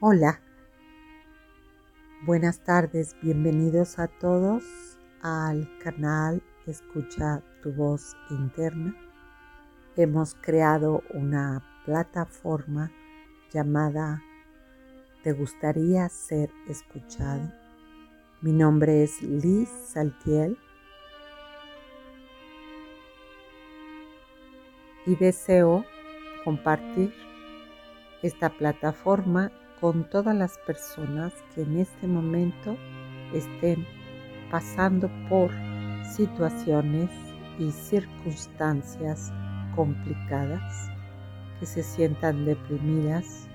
Hola, buenas tardes, bienvenidos a todos al canal Escucha tu voz interna. Hemos creado una plataforma llamada ¿Te gustaría ser escuchado? Mi nombre es Liz Saltiel y deseo compartir esta plataforma con todas las personas que en este momento estén pasando por situaciones y circunstancias complicadas, que se sientan deprimidas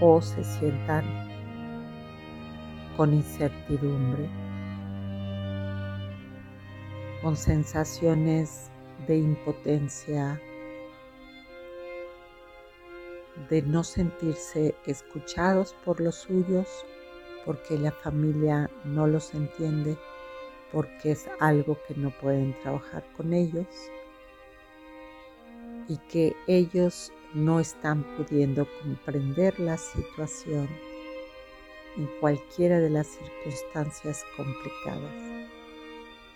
o se sientan con incertidumbre, con sensaciones de impotencia, de no sentirse escuchados por los suyos, porque la familia no los entiende, porque es algo que no pueden trabajar con ellos y que ellos no están pudiendo comprender la situación en cualquiera de las circunstancias complicadas.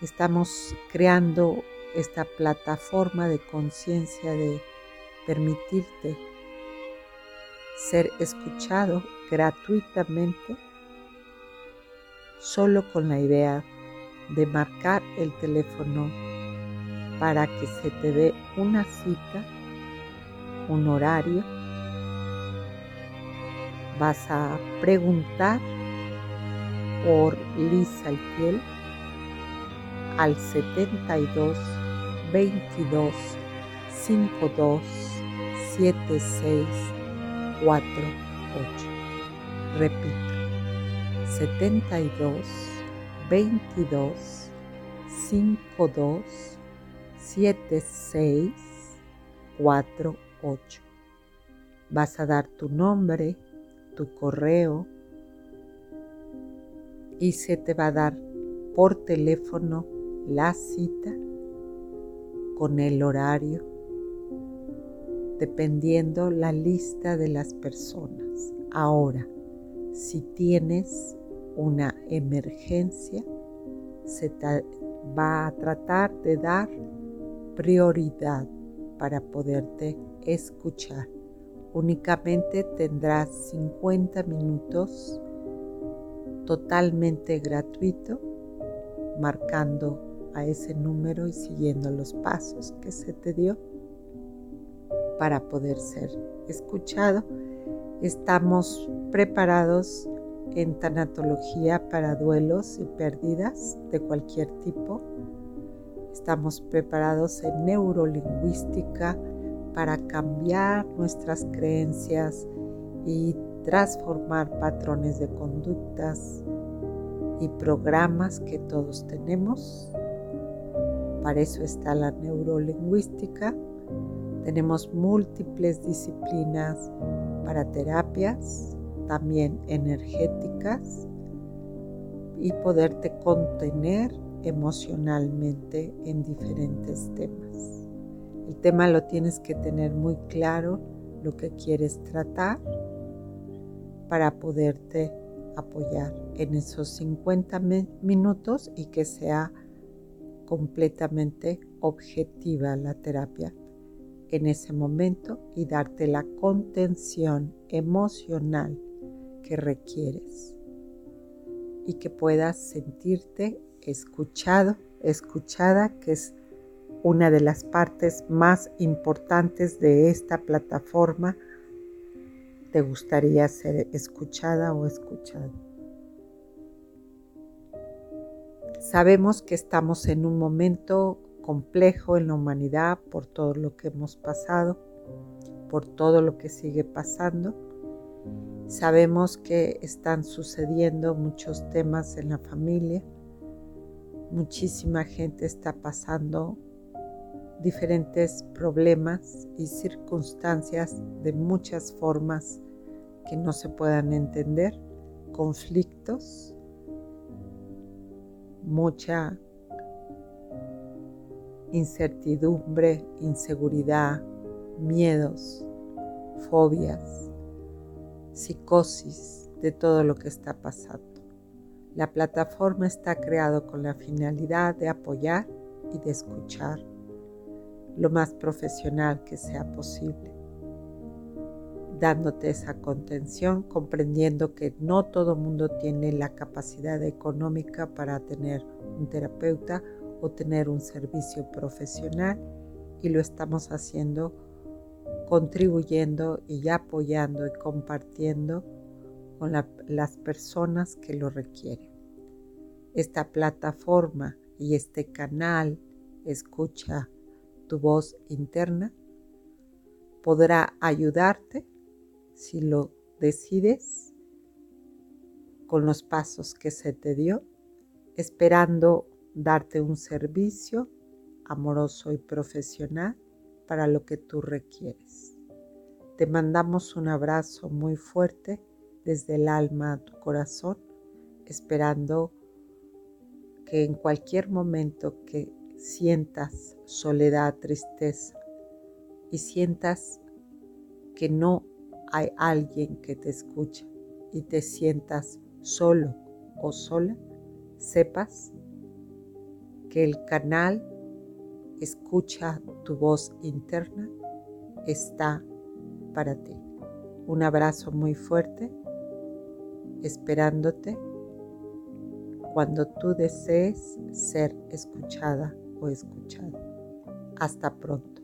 Estamos creando esta plataforma de conciencia de permitirte ser escuchado gratuitamente solo con la idea de marcar el teléfono para que se te dé una cita, un horario. Vas a preguntar por Lisa Altiel al 72 22 52 76 4, 8. Repito, 72, 22, 52, 76, 4, 8. Vas a dar tu nombre, tu correo y se te va a dar por teléfono la cita con el horario dependiendo la lista de las personas. Ahora, si tienes una emergencia, se va a tratar de dar prioridad para poderte escuchar. Únicamente tendrás 50 minutos totalmente gratuito marcando a ese número y siguiendo los pasos que se te dio para poder ser escuchado. Estamos preparados en tanatología para duelos y pérdidas de cualquier tipo. Estamos preparados en neurolingüística para cambiar nuestras creencias y transformar patrones de conductas y programas que todos tenemos. Para eso está la neurolingüística tenemos múltiples disciplinas para terapias, también energéticas, y poderte contener emocionalmente en diferentes temas. El tema lo tienes que tener muy claro, lo que quieres tratar, para poderte apoyar en esos 50 minutos y que sea completamente objetiva la terapia en ese momento y darte la contención emocional que requieres y que puedas sentirte escuchado, escuchada, que es una de las partes más importantes de esta plataforma. ¿Te gustaría ser escuchada o escuchado? Sabemos que estamos en un momento complejo en la humanidad por todo lo que hemos pasado, por todo lo que sigue pasando. Sabemos que están sucediendo muchos temas en la familia. Muchísima gente está pasando diferentes problemas y circunstancias de muchas formas que no se puedan entender, conflictos, mucha incertidumbre, inseguridad, miedos, fobias, psicosis de todo lo que está pasando. La plataforma está creada con la finalidad de apoyar y de escuchar lo más profesional que sea posible, dándote esa contención, comprendiendo que no todo mundo tiene la capacidad económica para tener un terapeuta o tener un servicio profesional y lo estamos haciendo contribuyendo y apoyando y compartiendo con las personas que lo requieren. Esta plataforma y este canal escucha tu voz interna podrá ayudarte si lo decides con los pasos que se te dio, esperando darte un servicio amoroso y profesional para lo que tú requieres. Te mandamos un abrazo muy fuerte desde el alma a tu corazón, esperando que en cualquier momento que sientas soledad, tristeza y sientas que no hay alguien que te escuche y te sientas solo o sola, sepas que el canal escucha tu voz interna está para ti. Un abrazo muy fuerte, esperándote cuando tú desees ser escuchada o escuchado. Hasta pronto.